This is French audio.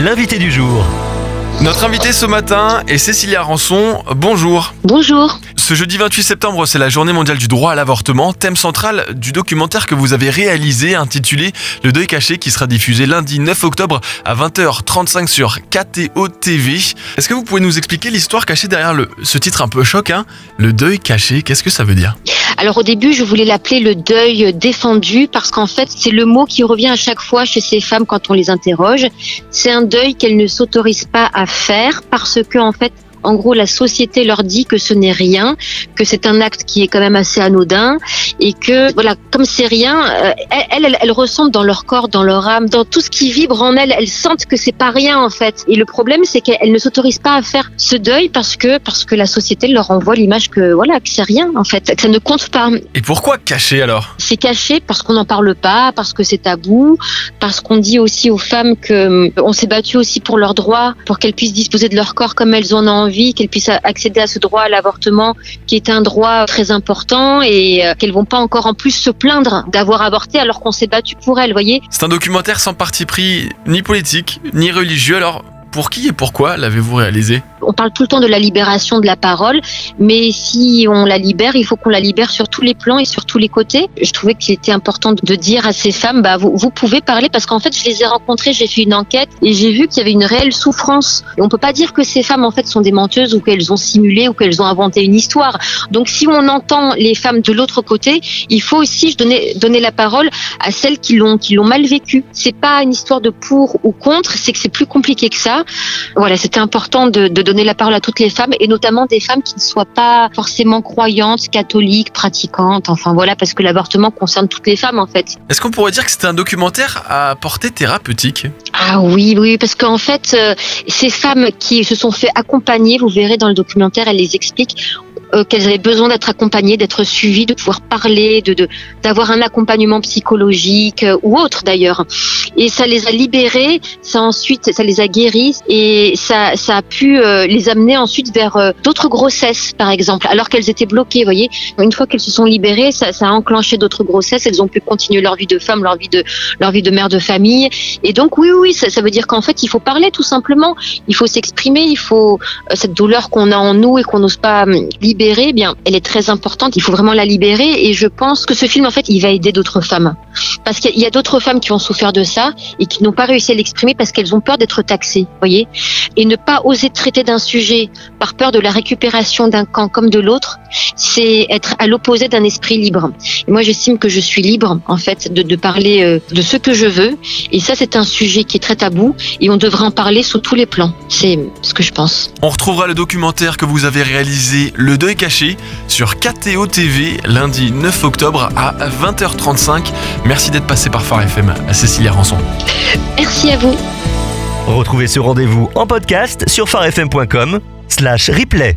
l'invité du jour. Notre invité ce matin est Cécilia Rançon. Bonjour. Bonjour. Ce jeudi 28 septembre, c'est la journée mondiale du droit à l'avortement, thème central du documentaire que vous avez réalisé intitulé Le deuil caché qui sera diffusé lundi 9 octobre à 20h35 sur KTO TV. Est-ce que vous pouvez nous expliquer l'histoire cachée derrière ce titre un peu choc hein? Le deuil caché, qu'est-ce que ça veut dire? Alors au début, je voulais l'appeler le deuil défendu parce qu'en fait, c'est le mot qui revient à chaque fois chez ces femmes quand on les interroge. C'est un deuil qu'elles ne s'autorisent pas à faire parce que en fait en gros, la société leur dit que ce n'est rien, que c'est un acte qui est quand même assez anodin et que, voilà, comme c'est rien, euh, elles, elles, elles, ressentent dans leur corps, dans leur âme, dans tout ce qui vibre en elles, elles sentent que c'est pas rien en fait. Et le problème, c'est qu'elles ne s'autorisent pas à faire ce deuil parce que parce que la société leur envoie l'image que voilà, que c'est rien en fait, que ça ne compte pas. Et pourquoi cacher alors? C'est caché parce qu'on n'en parle pas, parce que c'est tabou, parce qu'on dit aussi aux femmes que euh, on s'est battu aussi pour leurs droits, pour qu'elles puissent disposer de leur corps comme elles en ont envie qu'elles puissent accéder à ce droit à l'avortement qui est un droit très important et euh, qu'elles vont pas encore en plus se plaindre d'avoir avorté alors qu'on s'est battu pour elles, voyez. C'est un documentaire sans parti pris ni politique ni religieux alors pour qui et pourquoi l'avez-vous réalisé on parle tout le temps de la libération de la parole, mais si on la libère, il faut qu'on la libère sur tous les plans et sur tous les côtés. Je trouvais qu'il était important de dire à ces femmes, bah, vous, vous pouvez parler parce qu'en fait, je les ai rencontrées, j'ai fait une enquête et j'ai vu qu'il y avait une réelle souffrance. Et on peut pas dire que ces femmes, en fait, sont des menteuses ou qu'elles ont simulé ou qu'elles ont inventé une histoire. Donc, si on entend les femmes de l'autre côté, il faut aussi donner, donner la parole à celles qui l'ont, qui l'ont mal vécu. C'est pas une histoire de pour ou contre, c'est que c'est plus compliqué que ça. Voilà, c'était important de, de donner la parole à toutes les femmes et notamment des femmes qui ne soient pas forcément croyantes, catholiques, pratiquantes. Enfin voilà, parce que l'avortement concerne toutes les femmes en fait. Est-ce qu'on pourrait dire que c'est un documentaire à portée thérapeutique? Ah oui, oui, parce qu'en fait, euh, ces femmes qui se sont fait accompagner, vous verrez dans le documentaire, elles les expliquent, euh, qu'elles avaient besoin d'être accompagnées, d'être suivies, de pouvoir parler, de d'avoir un accompagnement psychologique euh, ou autre d'ailleurs. Et ça les a libérées, ça ensuite, ça les a guéries et ça, ça a pu euh, les amener ensuite vers euh, d'autres grossesses, par exemple, alors qu'elles étaient bloquées. Voyez, une fois qu'elles se sont libérées, ça, ça a enclenché d'autres grossesses. Elles ont pu continuer leur vie de femme, leur vie de leur vie de mère de famille. Et donc oui, oui, ça, ça veut dire qu'en fait, il faut parler tout simplement. Il faut s'exprimer. Il faut cette douleur qu'on a en nous et qu'on n'ose pas hum, libérer. Eh bien, elle est très importante. Il faut vraiment la libérer. Et je pense que ce film, en fait, il va aider d'autres femmes, parce qu'il y a d'autres femmes qui ont souffert de ça et qui n'ont pas réussi à l'exprimer parce qu'elles ont peur d'être taxées, voyez, et ne pas oser traiter d'un sujet par peur de la récupération d'un camp comme de l'autre, c'est être à l'opposé d'un esprit libre. Et moi, j'estime que je suis libre, en fait, de, de parler euh, de ce que je veux, et ça, c'est un sujet qui est très tabou, et on devrait en parler sous tous les plans. C'est ce que je pense. On retrouvera le documentaire que vous avez réalisé, Le Deuil caché, sur KTO TV lundi 9 octobre à 20h35. Merci d'être passé par Phare FM à Cécilia Merci à vous. Retrouvez ce rendez-vous en podcast sur farfm.com slash replay.